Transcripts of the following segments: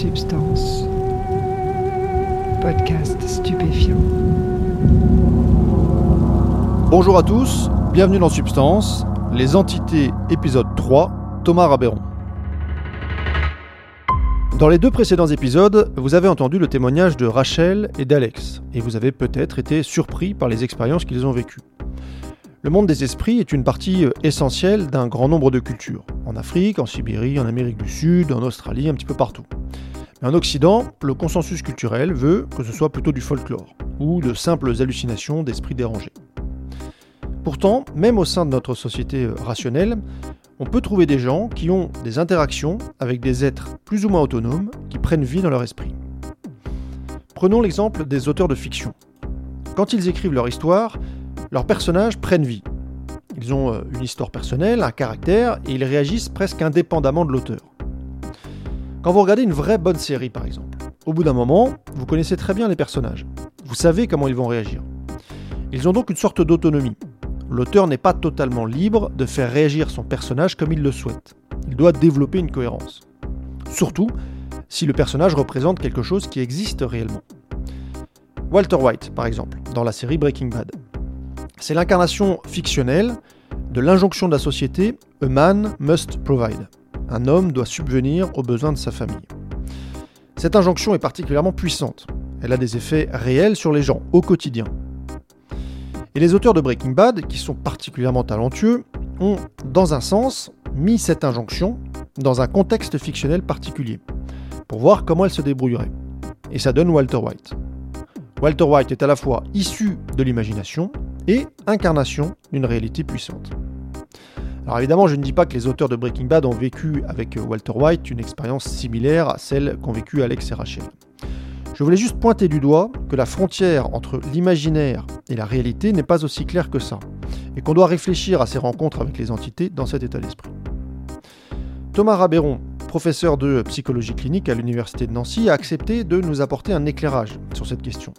Substance. Podcast stupéfiant. Bonjour à tous, bienvenue dans Substance, les entités épisode 3, Thomas Rabéron. Dans les deux précédents épisodes, vous avez entendu le témoignage de Rachel et d'Alex, et vous avez peut-être été surpris par les expériences qu'ils ont vécues. Le monde des esprits est une partie euh, essentielle d'un grand nombre de cultures, en Afrique, en Sibérie, en Amérique du Sud, en Australie, un petit peu partout. En Occident, le consensus culturel veut que ce soit plutôt du folklore, ou de simples hallucinations d'esprits dérangés. Pourtant, même au sein de notre société rationnelle, on peut trouver des gens qui ont des interactions avec des êtres plus ou moins autonomes qui prennent vie dans leur esprit. Prenons l'exemple des auteurs de fiction. Quand ils écrivent leur histoire, leurs personnages prennent vie. Ils ont euh, une histoire personnelle, un caractère, et ils réagissent presque indépendamment de l'auteur. Quand vous regardez une vraie bonne série, par exemple, au bout d'un moment, vous connaissez très bien les personnages. Vous savez comment ils vont réagir. Ils ont donc une sorte d'autonomie. L'auteur n'est pas totalement libre de faire réagir son personnage comme il le souhaite. Il doit développer une cohérence. Surtout si le personnage représente quelque chose qui existe réellement. Walter White, par exemple, dans la série Breaking Bad. C'est l'incarnation fictionnelle de l'injonction de la société A man must provide. Un homme doit subvenir aux besoins de sa famille. Cette injonction est particulièrement puissante. Elle a des effets réels sur les gens au quotidien. Et les auteurs de Breaking Bad, qui sont particulièrement talentueux, ont, dans un sens, mis cette injonction dans un contexte fictionnel particulier, pour voir comment elle se débrouillerait. Et ça donne Walter White. Walter White est à la fois issu de l'imagination et incarnation d'une réalité puissante. Alors évidemment, je ne dis pas que les auteurs de Breaking Bad ont vécu avec Walter White une expérience similaire à celle qu'ont vécu Alex et Rachel. Je voulais juste pointer du doigt que la frontière entre l'imaginaire et la réalité n'est pas aussi claire que ça, et qu'on doit réfléchir à ces rencontres avec les entités dans cet état d'esprit. Thomas Rabéron, professeur de psychologie clinique à l'Université de Nancy, a accepté de nous apporter un éclairage sur cette question.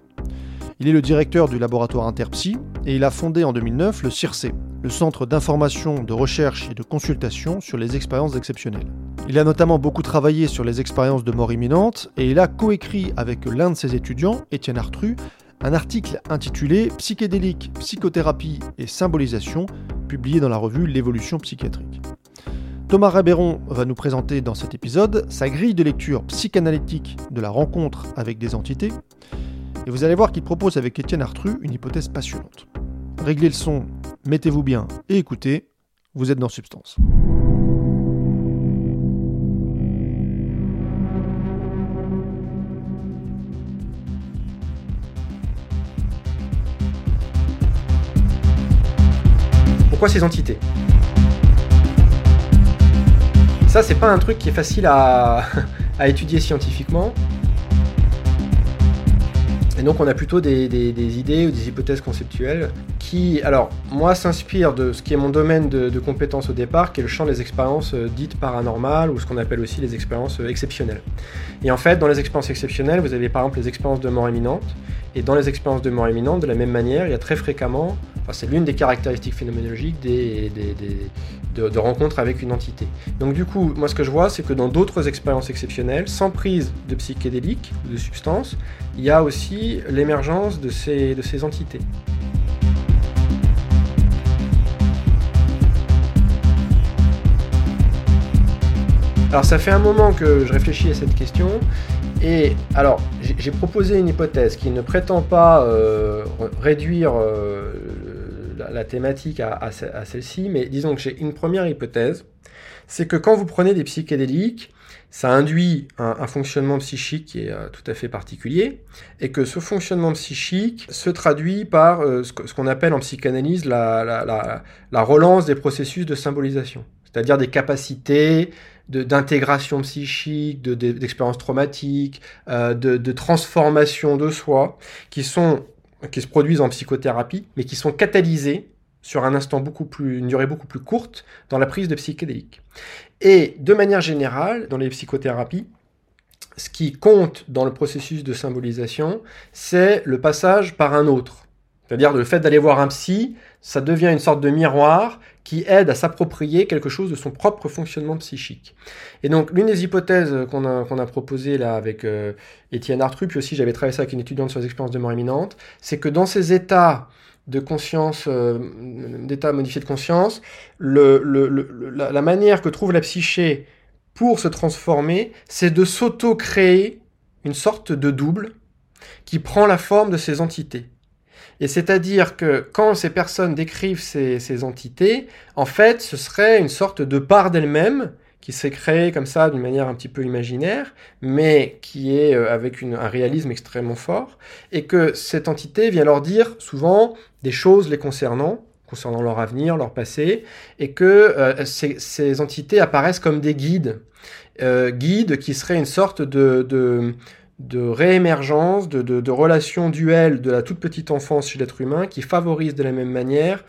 Il est le directeur du laboratoire Interpsy et il a fondé en 2009 le CIRCE, le Centre d'information, de recherche et de consultation sur les expériences exceptionnelles. Il a notamment beaucoup travaillé sur les expériences de mort imminente et il a coécrit avec l'un de ses étudiants, Étienne Artru, un article intitulé Psychédélique, psychothérapie et symbolisation, publié dans la revue L'évolution psychiatrique. Thomas Rabéron va nous présenter dans cet épisode sa grille de lecture psychanalytique de la rencontre avec des entités, et vous allez voir qu'il propose avec Étienne Artru une hypothèse passionnante. Réglez le son, mettez-vous bien et écoutez, vous êtes dans Substance. Pourquoi ces entités? Ça, c'est pas un truc qui est facile à, à étudier scientifiquement. Et donc on a plutôt des, idées ou des hypothèses conceptuelles qui, alors moi, s'inspirent de ce qui est mon domaine de, de compétences au départ, qui est le champ des expériences euh, dites paranormales ou ce qu'on appelle aussi les expériences euh, exceptionnelles. Et en fait, dans les expériences exceptionnelles, vous avez par exemple les expériences de mort imminente. Et dans les expériences de mort imminente, de la même manière, il y a très fréquemment, enfin, c'est l'une des caractéristiques phénoménologiques des, de, rencontres avec une entité. Donc du coup, moi ce que je vois, c'est que dans d'autres expériences exceptionnelles, sans prise de psychédéliques ou de substances, il y a aussi l'émergence de ces, de ces entités. Alors ça fait un moment que je réfléchis à cette question et alors j'ai proposé une hypothèse qui ne prétend pas euh, réduire euh, la, thématique à, celle-ci, mais disons que j'ai une première hypothèse, c'est que quand vous prenez des psychédéliques, ça induit un, fonctionnement psychique qui est euh, tout à fait particulier, et que ce fonctionnement psychique se traduit par ce qu'on appelle en psychanalyse la, relance des processus de symbolisation, c'est-à-dire des capacités d'intégration psychique, d'expériences traumatiques, euh, de, transformation de soi, qui, sont, qui se produisent en psychothérapie, mais qui sont catalysées sur un instant beaucoup plus, une durée beaucoup plus courte dans la prise de psychédéliques. Et de manière générale, dans les psychothérapies, ce qui compte dans le processus de symbolisation, c'est le passage par un autre. C'est-à-dire le fait d'aller voir un psy, ça devient une sorte de miroir qui aide à s'approprier quelque chose de son propre fonctionnement psychique. Et donc l'une des hypothèses qu'on a, proposées là avec euh, Étienne Artru, puis aussi j'avais travaillé ça avec une étudiante sur les expériences de mort imminente, c'est que dans ces états de conscience, euh, d'état modifié de conscience, la, la manière que trouve la psyché pour se transformer, c'est de s'auto-créer une sorte de double qui prend la forme de ces entités. Et c'est-à-dire que quand ces personnes décrivent ces, entités, en fait, ce serait une sorte de part d'elles-mêmes qui s'est créée comme ça d'une manière un petit peu imaginaire, mais qui est euh, avec un réalisme extrêmement fort, et que cette entité vient leur dire souvent des choses les concernant, concernant leur avenir, leur passé, et que euh, ces, entités apparaissent comme des guides, euh, guides qui seraient une sorte de de réémergence, de, relations duelles de la toute petite enfance chez l'être humain qui favorisent de la même manière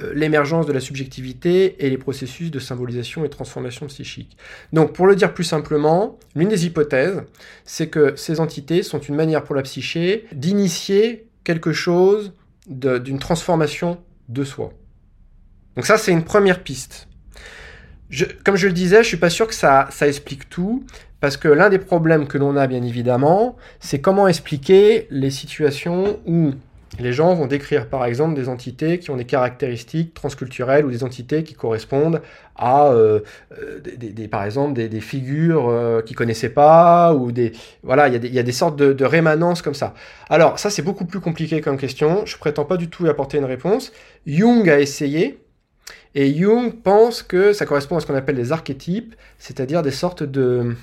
euh, l'émergence de la subjectivité et les processus de symbolisation et transformation psychique. Donc, pour le dire plus simplement, l'une des hypothèses, c'est que ces entités sont une manière pour la psyché d'initier quelque chose d'une transformation de soi. Donc ça, c'est une première piste. Comme je le disais, je suis pas sûr que ça explique tout, parce que l'un des problèmes que l'on a, bien évidemment, c'est comment expliquer les situations où les gens vont décrire, par exemple, des entités qui ont des caractéristiques transculturelles ou des entités qui correspondent à, euh, des, des, par exemple, des, figures euh, qu'ils connaissaient pas ou des, voilà, il y, a des sortes de, rémanences comme ça. Alors ça, c'est beaucoup plus compliqué comme question. Je prétends pas du tout y apporter une réponse. Jung a essayé. Et Jung pense que ça correspond à ce qu'on appelle des archétypes, c'est-à-dire des sortes de,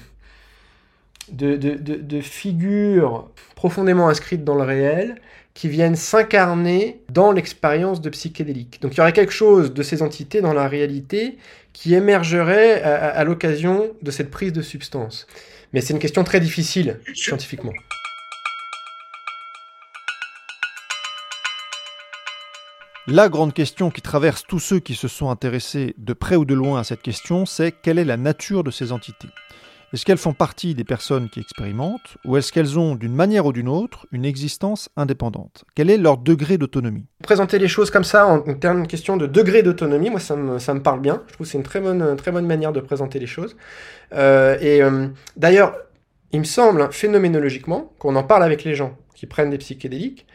de, de, de, de, figures profondément inscrites dans le réel qui viennent s'incarner dans l'expérience de psychédélique. Donc il y aurait quelque chose de ces entités dans la réalité qui émergerait à, à, à l'occasion de cette prise de substance. Mais c'est une question très difficile scientifiquement. La grande question qui traverse tous ceux qui se sont intéressés de près ou de loin à cette question, c'est quelle est la nature de ces entités? Est-ce qu'elles font partie des personnes qui expérimentent ou est-ce qu'elles ont, d'une manière ou d'une autre, une existence indépendante? Quel est leur degré d'autonomie? Présenter les choses comme ça en, termes de question de degré d'autonomie, moi ça me, parle bien. Je trouve que c'est une très bonne, manière de présenter les choses. Euh, et euh, d'ailleurs, il me semble, phénoménologiquement, qu'on en parle avec les gens qui prennent des psychédéliques,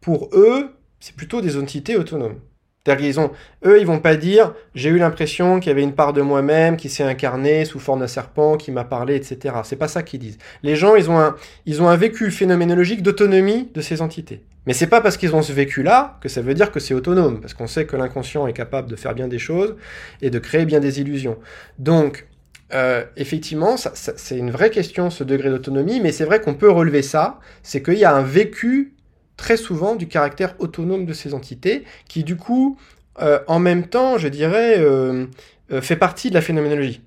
pour eux, c'est plutôt des entités autonomes. C'est-à-dire eux, ils vont pas dire j'ai eu l'impression qu'il y avait une part de moi-même qui s'est incarnée sous forme d'un serpent qui m'a parlé, etc. C'est pas ça qu'ils disent. Les gens, ils ont un, ils ont un vécu phénoménologique d'autonomie de ces entités. Mais c'est pas parce qu'ils ont ce vécu-là que ça veut dire que c'est autonome, parce qu'on sait que l'inconscient est capable de faire bien des choses et de créer bien des illusions. Donc, euh, effectivement, ça, ça, c'est une vraie question, ce degré d'autonomie, mais c'est vrai qu'on peut relever ça, c'est qu'il y a un vécu très souvent du caractère autonome de ces entités, qui du coup, euh, en même temps, je dirais, euh, euh, fait partie de la phénoménologie.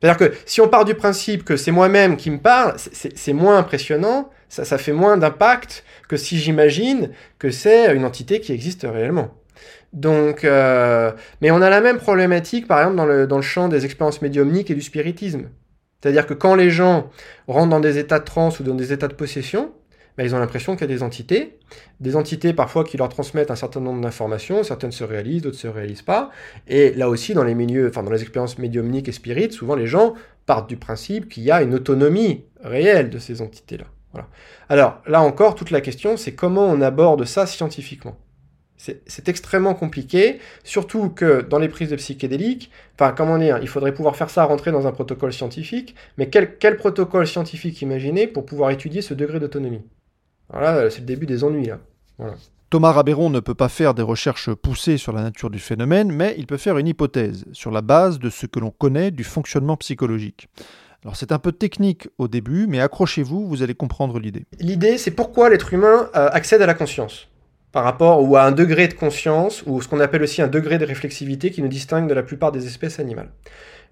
C'est-à-dire que si on part du principe que c'est moi-même qui me parle, c'est moins impressionnant, ça, ça fait moins d'impact que si j'imagine que c'est une entité qui existe réellement. Donc, mais on a la même problématique, par exemple, dans le, dans le champ des expériences médiumniques et du spiritisme. C'est-à-dire que quand les gens rentrent dans des états de transe ou dans des états de possession, bah, ils ont l'impression qu'il y a des entités, des entités parfois qui leur transmettent un certain nombre d'informations, certaines se réalisent, d'autres se réalisent pas. Et là aussi, dans les milieux, enfin dans les expériences médiumniques et spirites, souvent les gens partent du principe qu'il y a une autonomie réelle de ces entités-là. Voilà. Alors là encore, toute la question, c'est comment on aborde ça scientifiquement. C'est extrêmement compliqué, surtout que dans les prises de psychédéliques, enfin comment dire, il faudrait pouvoir faire ça rentrer dans un protocole scientifique, mais quel, quel protocole scientifique imaginer pour pouvoir étudier ce degré d'autonomie? Voilà, c'est le début des ennuis là. Voilà. Thomas Rabéron ne peut pas faire des recherches poussées sur la nature du phénomène, mais il peut faire une hypothèse sur la base de ce que l'on connaît du fonctionnement psychologique. Alors c'est un peu technique au début, mais accrochez-vous, vous allez comprendre l'idée. L'idée, c'est pourquoi l'être humain euh, accède à la conscience par rapport ou à un degré de conscience ou ce qu'on appelle aussi un degré de réflexivité qui nous distingue de la plupart des espèces animales.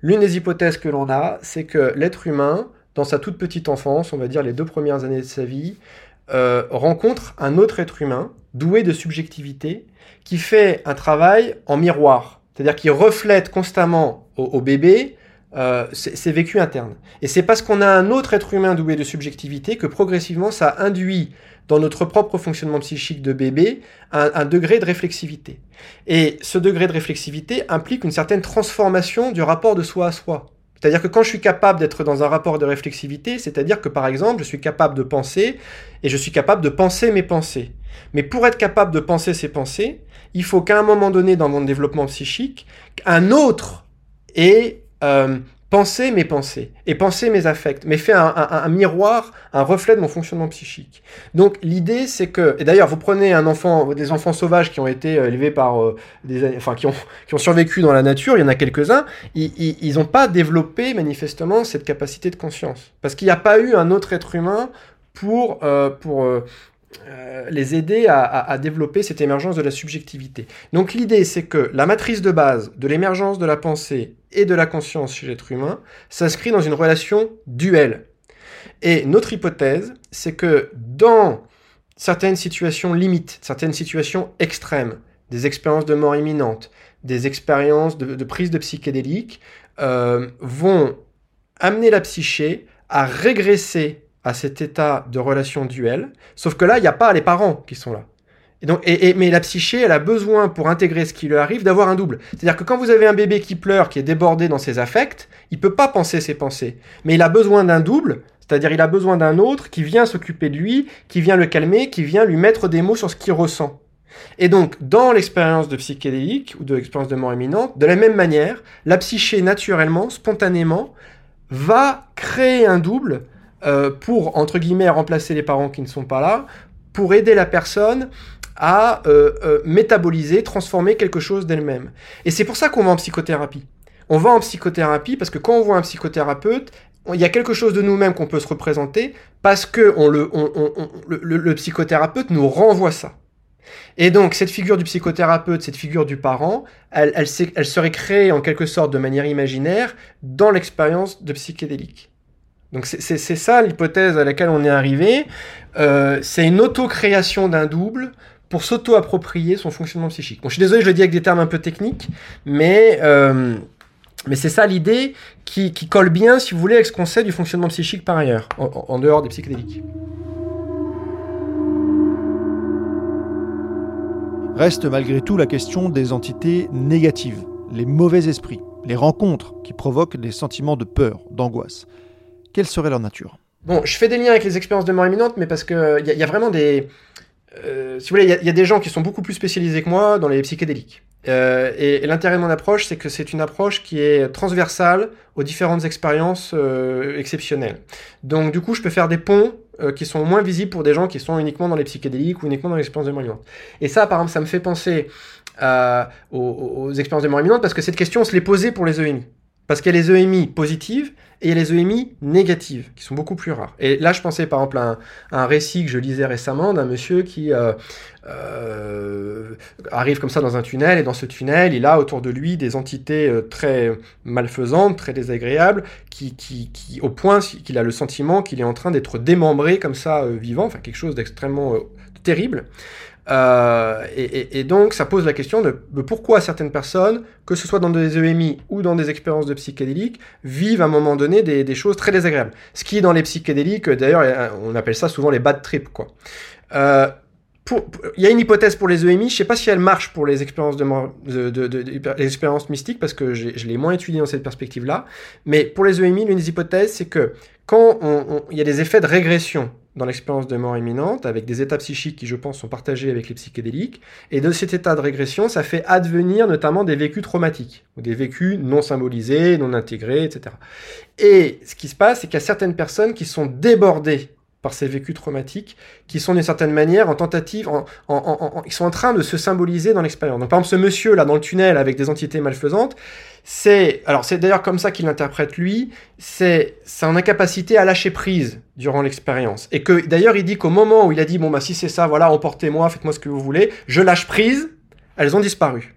L'une des hypothèses que l'on a, c'est que l'être humain, dans sa toute petite enfance, on va dire les deux premières années de sa vie, euh, rencontre un autre être humain doué de subjectivité qui fait un travail en miroir, c'est-à-dire qui reflète constamment au, bébé euh, c'est vécu interne. Et c'est parce qu'on a un autre être humain doué de subjectivité que progressivement ça induit dans notre propre fonctionnement psychique de bébé un, degré de réflexivité. Et ce degré de réflexivité implique une certaine transformation du rapport de soi à soi. C'est-à-dire que quand je suis capable d'être dans un rapport de réflexivité, c'est-à-dire que par exemple, je suis capable de penser et je suis capable de penser mes pensées. Mais pour être capable de penser ces pensées, il faut qu'à un moment donné dans mon développement psychique, un autre ait euh, penser mes pensées et penser mes affects, mais fait un, miroir, un reflet de mon fonctionnement psychique. Donc l'idée c'est que, et d'ailleurs vous prenez un enfant, des enfants sauvages qui ont été euh, élevés par euh, des, enfin qui ont survécu dans la nature, il y en a quelques-uns, ils n'ont pas développé manifestement cette capacité de conscience, parce qu'il n'y a pas eu un autre être humain pour euh, pour les aider à, développer cette émergence de la subjectivité. Donc l'idée, c'est que la matrice de base de l'émergence de la pensée et de la conscience chez l'être humain s'inscrit dans une relation duelle. Et notre hypothèse, c'est que dans certaines situations limites, certaines situations extrêmes, des expériences de mort imminente, des expériences de, prise de psychédéliques, euh, vont amener la psyché à régresser à cet état de relation duelle, sauf que là, il n'y a pas les parents qui sont là. Et donc, et, mais la psyché, elle a besoin, pour intégrer ce qui lui arrive, d'avoir un double. C'est-à-dire que quand vous avez un bébé qui pleure, qui est débordé dans ses affects, il peut pas penser ses pensées. Mais il a besoin d'un double, c'est-à-dire il a besoin d'un autre qui vient s'occuper de lui, qui vient le calmer, qui vient lui mettre des mots sur ce qu'il ressent. Et donc, dans l'expérience de psychédélique ou de l'expérience de mort imminente, de la même manière, la psyché, naturellement, spontanément, va créer un double euh, pour, entre guillemets, remplacer les parents qui ne sont pas là, pour aider la personne à euh, euh, métaboliser, transformer quelque chose d'elle-même. Et c'est pour ça qu'on va en psychothérapie. On va en psychothérapie parce que quand on voit un psychothérapeute, il y a quelque chose de nous-mêmes qu'on peut se représenter parce que le, psychothérapeute nous renvoie ça. Et donc, cette figure du psychothérapeute, cette figure du parent, elle serait créée en quelque sorte de manière imaginaire dans l'expérience de psychédélique. Donc c'est ça l'hypothèse à laquelle on est arrivé. Euh, c'est une auto-création d'un double pour s'auto-approprier son fonctionnement psychique. Bon, je suis désolé, je le dis avec des termes un peu techniques, mais, euh, mais c'est ça l'idée qui, colle bien, si vous voulez, avec ce qu'on sait du fonctionnement psychique par ailleurs, en, en dehors des psychédéliques. Reste malgré tout la question des entités négatives, les mauvais esprits, les rencontres qui provoquent des sentiments de peur, d'angoisse quelle serait leur nature? Bon, je fais des liens avec les expériences de mort imminente, mais parce qu'il y, y, a vraiment des... Euh, si vous voulez, il y, a des gens qui sont beaucoup plus spécialisés que moi dans les psychédéliques. Euh, et, l'intérêt de mon approche, c'est que c'est une approche qui est transversale aux différentes expériences euh, exceptionnelles. Donc du coup, je peux faire des ponts qui sont moins visibles pour des gens qui sont uniquement dans les psychédéliques ou uniquement dans les expériences de mort imminente. Et ça, par exemple, ça me fait penser aux, aux, expériences de mort imminente parce que cette question, on se l'est posée pour les EMI. Parce qu'il y a les EMI positives et il y a les EMI négatives, qui sont beaucoup plus rares. Et là, je pensais par exemple à un, récit que je lisais récemment d'un monsieur qui euh, euh, arrive comme ça dans un tunnel, et dans ce tunnel, il a autour de lui des entités euh, très malfaisantes, très désagréables, qui, qui, qui au point qu'il a le sentiment qu'il est en train d'être démembré comme ça, vivant, enfin quelque chose d'extrêmement terrible. Euh, et, donc, ça pose la question de, pourquoi certaines personnes, que ce soit dans des EMI ou dans des expériences de psychédéliques, vivent à un moment donné des, choses très désagréables. Ce qui, dans les psychédéliques, d'ailleurs, on appelle ça souvent les bad trips. Euh, il y a une hypothèse pour les EMI, je ne sais pas si elle marche pour les expériences mystiques, parce que je l'ai moins étudié dans cette perspective-là, mais pour les EMI, l'une des hypothèses, c'est que quand il y a des effets de régression dans l'expérience de mort imminente, avec des états psychiques qui, je pense, sont partagés avec les psychédéliques. Et de cet état de régression, ça fait advenir notamment des vécus traumatiques, ou des vécus non symbolisés, non intégrés, etc. Et ce qui se passe, c'est qu'il y a certaines personnes qui sont débordées par ces vécus traumatiques, qui sont d'une certaine manière en tentative, en, en, ils sont en train de se symboliser dans l'expérience. Donc par exemple, ce monsieur là dans le tunnel avec des entités malfaisantes, c'est, alors c'est d'ailleurs comme ça qu'il l'interprète lui, c'est son incapacité à lâcher prise durant l'expérience. Et que d'ailleurs il dit qu'au moment où il a dit bon bah si c'est ça, voilà, emportez-moi, faites-moi ce que vous voulez, je lâche prise, elles ont disparu.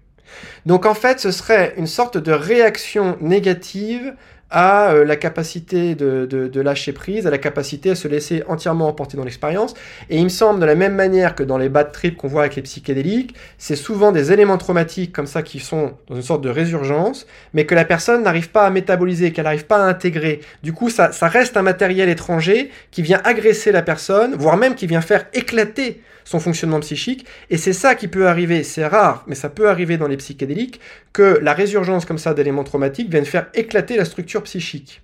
Donc en fait, ce serait une sorte de réaction négative à euh, la capacité de, de, lâcher prise, à la capacité à se laisser entièrement emporter dans l'expérience. Et il me semble, de la même manière que dans les bad trips qu'on voit avec les psychédéliques, c'est souvent des éléments traumatiques comme ça qui sont dans une sorte de résurgence, mais que la personne n'arrive pas à métaboliser, qu'elle n'arrive pas à intégrer. Du coup, ça, ça reste un matériel étranger qui vient agresser la personne, voire même qui vient faire éclater son fonctionnement psychique. Et c'est ça qui peut arriver, c'est rare, mais ça peut arriver dans les psychédéliques, que la résurgence comme ça d'éléments traumatiques vienne faire éclater la structure psychique.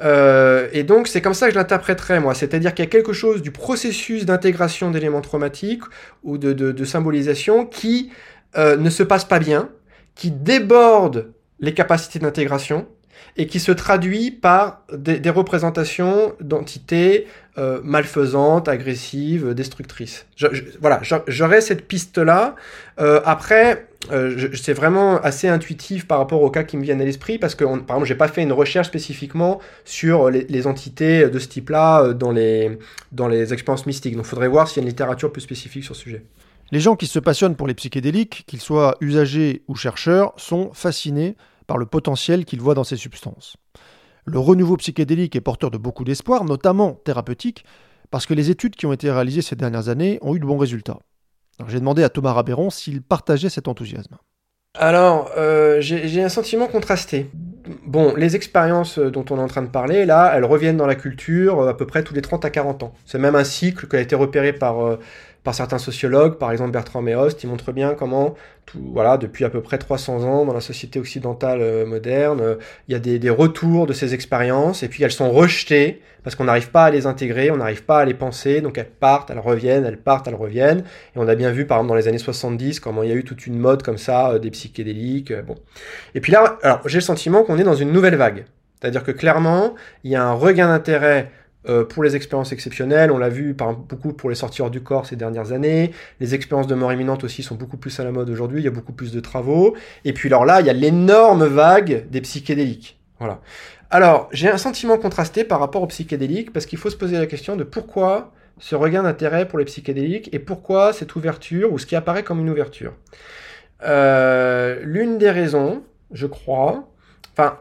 Euh, et donc c'est comme ça que je l'interpréterais moi, c'est-à-dire qu'il y a quelque chose du processus d'intégration d'éléments traumatiques ou de, symbolisation qui euh, ne se passe pas bien, qui déborde les capacités d'intégration, et qui se traduit par des, représentations d'entités euh, malfaisantes, agressives, destructrices. Je, voilà, j'aurais cette piste-là. Après, euh, c'est vraiment assez intuitif par rapport aux cas qui me viennent à l'esprit, parce que, par exemple, j'ai pas fait une recherche spécifiquement sur les, les entités de ce type-là euh, dans les, dans les expériences mystiques. Donc, il faudrait voir s'il y a une littérature plus spécifique sur ce sujet. Les gens qui se passionnent pour les psychédéliques, qu'ils soient usagers ou chercheurs, sont fascinés par le potentiel qu'ils voient dans ces substances. Le renouveau psychédélique est porteur de beaucoup d'espoir, notamment thérapeutique, parce que les études qui ont été réalisées ces dernières années ont eu de bons résultats. J'ai demandé à Thomas Rabéron s'il partageait cet enthousiasme. Alors, euh, j'ai un sentiment contrasté. Bon, les expériences dont on est en train de parler, là, elles reviennent dans la culture euh, à peu près tous les 30 à 40 ans. C'est même un cycle qui a été repéré par, euh, par certains sociologues, par exemple Bertrand Meost, qui montre bien comment, tout, voilà, depuis à peu près 300 ans, dans la société occidentale euh, moderne, euh, il y a des, des, retours de ces expériences, et puis elles sont rejetées, parce qu'on n'arrive pas à les intégrer, on n'arrive pas à les penser, donc elles partent, elles reviennent, elles partent, elles reviennent, et on a bien vu, par exemple, dans les années 70, comment il y a eu toute une mode comme ça, euh, des psychédéliques, bon. Et puis là, alors, j'ai le sentiment qu'on est dans une nouvelle vague. C'est-à-dire que clairement, il y a un regain d'intérêt euh, pour les expériences exceptionnelles, on l'a vu par beaucoup pour les sorties hors du corps ces dernières années. Les expériences de mort imminente aussi sont beaucoup plus à la mode aujourd'hui. Il y a beaucoup plus de travaux. Et puis alors là, il y a l'énorme vague des psychédéliques. Voilà. Alors, j'ai un sentiment contrasté par rapport aux psychédéliques parce qu'il faut se poser la question de pourquoi ce regain d'intérêt pour les psychédéliques et pourquoi cette ouverture ou ce qui apparaît comme une ouverture. Euh, L'une des raisons, je crois, enfin,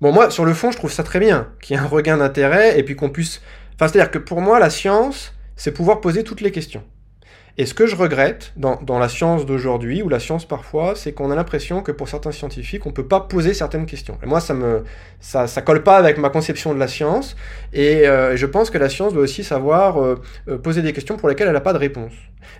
Bon, moi, sur le fond, je trouve ça très bien, qu'il y ait un regain d'intérêt et puis qu'on puisse. Enfin, c'est-à-dire que pour moi, la science, c'est pouvoir poser toutes les questions. Et ce que je regrette dans, dans la science d'aujourd'hui, ou la science parfois, c'est qu'on a l'impression que pour certains scientifiques, on ne peut pas poser certaines questions. Et moi, ça me ça, ça colle pas avec ma conception de la science. Et euh, je pense que la science doit aussi savoir euh, euh poser des questions pour lesquelles elle n'a pas de réponse.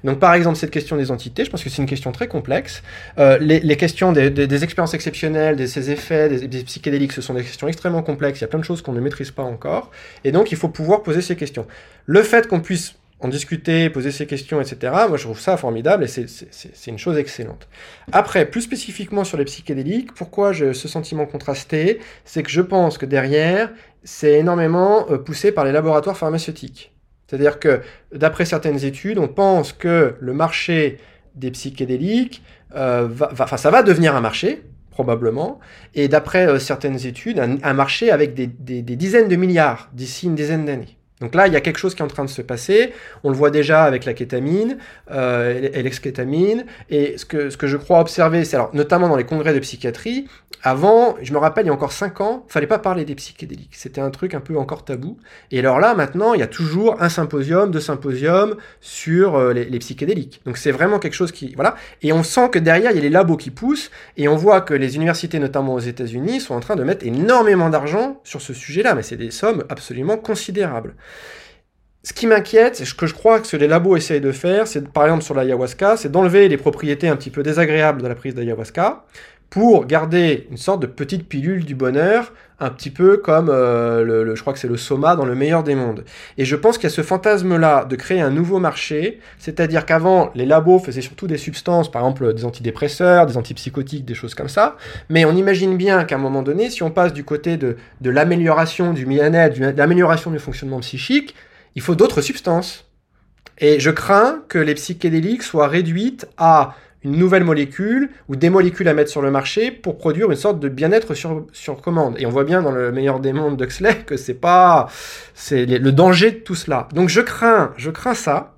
Donc, par exemple, cette question des entités, je pense que c'est une question très complexe. Euh, les, les, questions des, des, des, expériences exceptionnelles, de ces effets, des, des psychédéliques, ce sont des questions extrêmement complexes. Il y a plein de choses qu'on ne maîtrise pas encore. Et donc, il faut pouvoir poser ces questions. Le fait qu'on puisse en discuter, poser ses questions, etc. Moi, je trouve ça formidable et c'est une chose excellente. Après, plus spécifiquement sur les psychédéliques, pourquoi j'ai ce sentiment contrasté? C'est que je pense que derrière, c'est énormément euh, poussé par les laboratoires pharmaceutiques. C'est-à-dire que, d'après certaines études, on pense que le marché des psychédéliques, euh, va, va, ça va devenir un marché, probablement, et d'après euh, certaines études, un, marché avec des, des dizaines de milliards d'ici une dizaine d'années. Donc là, il y a quelque chose qui est en train de se passer. On le voit déjà avec la kétamine euh, et l'exkétamine. Et ce que, ce que je crois observer, c'est alors notamment dans les congrès de psychiatrie, avant, je me rappelle, il y a encore 5 ans, il fallait pas parler des psychédéliques. C'était un truc un peu encore tabou. Et alors là, maintenant, il y a toujours un symposium, deux symposiums sur euh, les, psychédéliques. Donc c'est vraiment quelque chose qui... Voilà. Et on sent que derrière, il y a les labos qui poussent. Et on voit que les universités, notamment aux États-Unis, sont en train de mettre énormément d'argent sur ce sujet-là. Mais c'est des sommes absolument considérables. Ce qui m'inquiète, ce que je crois que ce les labos essayent de faire, c'est par exemple sur l'ayahuasca, c'est d'enlever les propriétés un petit peu désagréables de la prise d'ayahuasca pour garder une sorte de petite pilule du bonheur, un petit peu comme euh, le, le, je crois que c'est le soma dans le meilleur des mondes. Et je pense qu'il y a ce fantasme-là de créer un nouveau marché, c'est-à-dire qu'avant, les labos faisaient surtout des substances, par exemple des antidépresseurs, des antipsychotiques, des choses comme ça, mais on imagine bien qu'à un moment donné, si on passe du côté de, de l'amélioration du bien-être, de l'amélioration du fonctionnement psychique, il faut d'autres substances. Et je crains que les psychédéliques soient réduites à une nouvelle molécule ou des molécules à mettre sur le marché pour produire une sorte de bien-être sur, sur commande. Et on voit bien dans le meilleur des mondes d'Huxley que c'est pas, c'est le danger de tout cela. Donc je crains, je crains ça.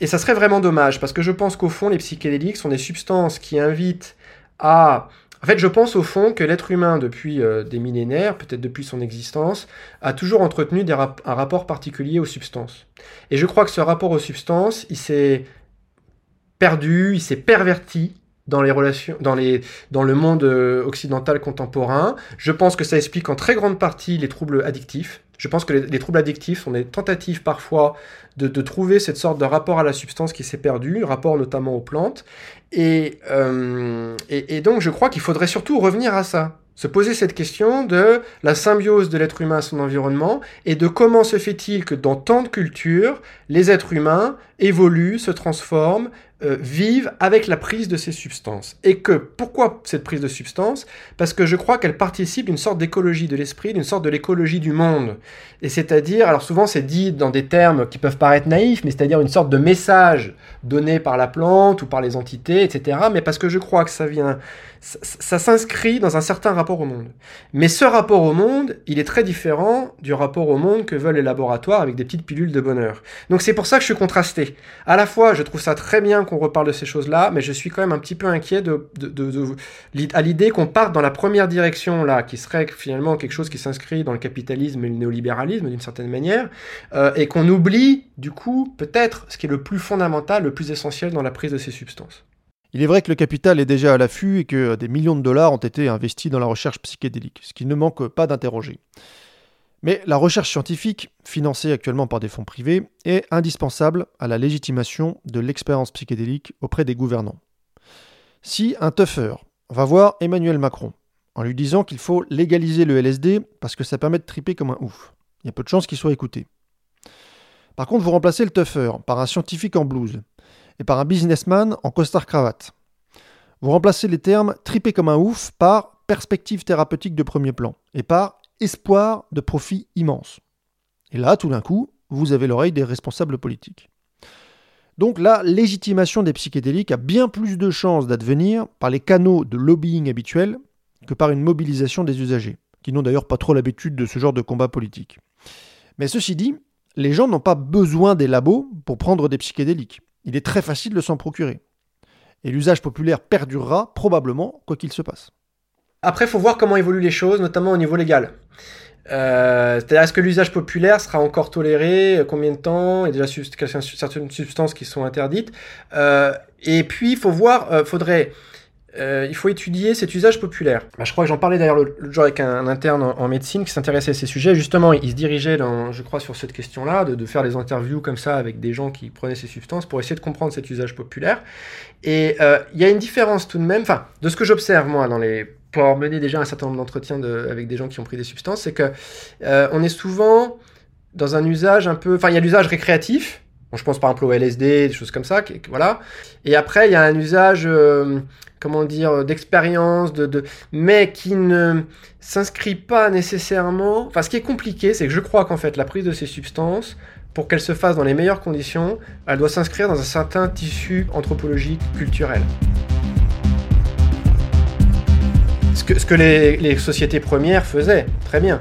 Et ça serait vraiment dommage parce que je pense qu'au fond, les psychédéliques sont des substances qui invitent à En fait, je pense au fond que l'être humain, depuis euh, des millénaires, peut-être depuis son existence, a toujours entretenu des un rapport particulier aux substances. Et je crois que ce rapport aux substances, il s'est perdu, il s'est perverti dans les relations, dans les, dans le monde euh, occidental contemporain. Je pense que ça explique en très grande partie les troubles addictifs. Je pense que les, les troubles addictifs sont des tentatives parfois de, de trouver cette sorte de rapport à la substance qui s'est perdu, rapport notamment aux plantes. Et, euh, et, et donc je crois qu'il faudrait surtout revenir à ça. Se poser cette question de la symbiose de l'être humain à son environnement et de comment se fait-il que dans tant de cultures, les êtres humains évoluent, se transforment, euh, vivent avec la prise de ces substances. Et que, pourquoi cette prise de substances? Parce que je crois qu'elle participe d'une sorte d'écologie de l'esprit, d'une sorte de l'écologie du monde. Et c'est-à-dire, alors souvent c'est dit dans des termes qui peuvent paraître naïfs, mais c'est-à-dire une sorte de message donné par la plante ou par les entités, etc. Mais parce que je crois que ça vient, ça, s'inscrit dans un certain rapport au monde. Mais ce rapport au monde, il est très différent du rapport au monde que veulent les laboratoires avec des petites pilules de bonheur. Donc c'est pour ça que je suis contrasté. À la fois, je trouve ça très bien qu'on reparle de ces choses-là, mais je suis quand même un petit peu inquiet de, de, de à l'idée qu'on parte dans la première direction là, qui serait finalement quelque chose qui s'inscrit dans le capitalisme et le néolibéralisme d'une certaine manière, euh, et qu'on oublie du coup peut-être ce qui est le plus fondamental, le plus essentiel dans la prise de ces substances. Il est vrai que le capital est déjà à l'affût et que des millions de dollars ont été investis dans la recherche psychédélique, ce qui ne manque pas d'interroger. Mais la recherche scientifique, financée actuellement par des fonds privés, est indispensable à la légitimation de l'expérience psychédélique auprès des gouvernants. Si un tougher va voir Emmanuel Macron en lui disant qu'il faut légaliser le LSD parce que ça permet de triper comme un ouf, il y a peu de chances qu'il soit écouté. Par contre, vous remplacez le tougher par un scientifique en blouse et par un businessman en costard-cravate. Vous remplacez les termes triper comme un ouf par perspective thérapeutique de premier plan et par espoir de profit immense. Et là, tout d'un coup, vous avez l'oreille des responsables politiques. Donc la légitimation des psychédéliques a bien plus de chances d'advenir par les canaux de lobbying habituels que par une mobilisation des usagers, qui n'ont d'ailleurs pas trop l'habitude de ce genre de combat politique. Mais ceci dit, les gens n'ont pas besoin des labos pour prendre des psychédéliques. Il est très facile de s'en procurer. Et l'usage populaire perdurera probablement quoi qu'il se passe. Après, il faut voir comment évoluent les choses, notamment au niveau légal. Euh, C'est-à-dire, est-ce que l'usage populaire sera encore toléré? Combien de temps? Il y a déjà certaines substances qui sont interdites. Euh, et puis, il faut voir, euh, faudrait, euh, il faut étudier cet usage populaire. Bah, je crois que j'en parlais d'ailleurs l'autre jour avec un, interne en, médecine qui s'intéressait à ces sujets. Justement, il se dirigeait, je crois, sur cette question-là, de, faire des interviews comme ça avec des gens qui prenaient ces substances pour essayer de comprendre cet usage populaire. Et euh, il y a une différence tout de même, enfin, de ce que j'observe moi dans les pour avoir mené déjà un certain nombre d'entretiens de, avec des gens qui ont pris des substances, c'est que euh, on est souvent dans un usage un peu, enfin il y a l'usage récréatif. Je pense par exemple au LSD, des choses comme ça, voilà. Et après il y a un usage, comment dire, d'expérience, de, mais qui ne s'inscrit pas nécessairement. Enfin, ce qui est compliqué, c'est que je crois qu'en fait la prise de ces substances pour qu'elle se fasse dans les meilleures conditions, elle doit s'inscrire dans un certain tissu anthropologique, culturel. Ce que, les, sociétés premières faisaient, très bien.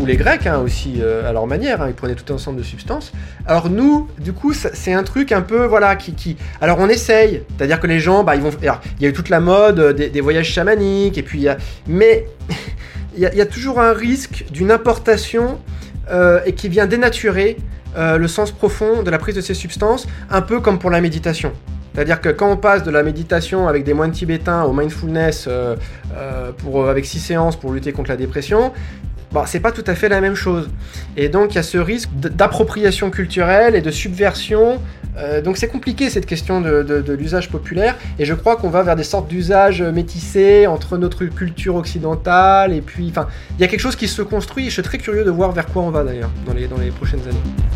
Ou les Grecs hein, aussi, euh, à leur manière, hein, ils prenaient tout un ensemble de substances. Alors nous, du coup, c'est un truc un peu, voilà, qui... Alors on essaye, c'est-à-dire que les gens, bah, ils vont... Il y a eu toute la mode des, des voyages chamaniques, et puis y a... Mais il y, a, toujours un risque d'une importation euh, et qui vient dénaturer euh, le sens profond de la prise de ces substances, un peu comme pour la méditation. C'est-à-dire que quand on passe de la méditation avec des moines tibétains au mindfulness euh, euh, pour, avec six séances pour lutter contre la dépression, bon, c'est pas tout à fait la même chose. Et donc il y a ce risque d'appropriation culturelle et de subversion. Euh, donc c'est compliqué cette question de, de, l'usage populaire. Et je crois qu'on va vers des sortes d'usages métissés entre notre culture occidentale et puis, enfin, il y a quelque chose qui se construit. Et je suis très curieux de voir vers quoi on va d'ailleurs dans les, dans les prochaines années.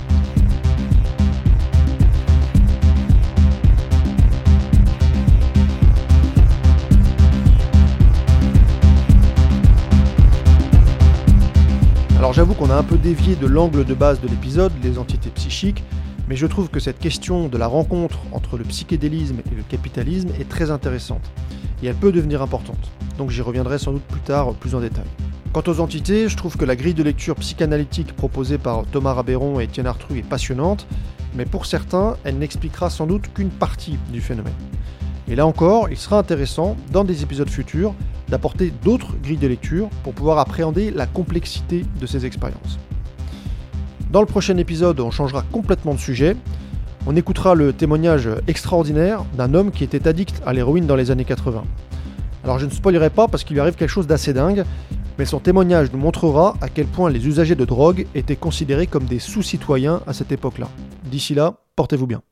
J'avoue qu'on a un peu dévié de l'angle de base de l'épisode, les entités psychiques, mais je trouve que cette question de la rencontre entre le psychédélisme et le capitalisme est très intéressante, et elle peut devenir importante. Donc j'y reviendrai sans doute plus tard, plus en détail. Quant aux entités, je trouve que la grille de lecture psychanalytique proposée par Thomas Rabéron et Étienne Artru est passionnante, mais pour certains, elle n'expliquera sans doute qu'une partie du phénomène. Et là encore, il sera intéressant, dans des épisodes futurs, d'apporter d'autres grilles de lecture pour pouvoir appréhender la complexité de ces expériences. Dans le prochain épisode, on changera complètement de sujet. On écoutera le témoignage extraordinaire d'un homme qui était addict à l'héroïne dans les années 80. Alors je ne spoilerai pas parce qu'il lui arrive quelque chose d'assez dingue, mais son témoignage nous montrera à quel point les usagers de drogue étaient considérés comme des sous-citoyens à cette époque-là. D'ici là, portez-vous bien.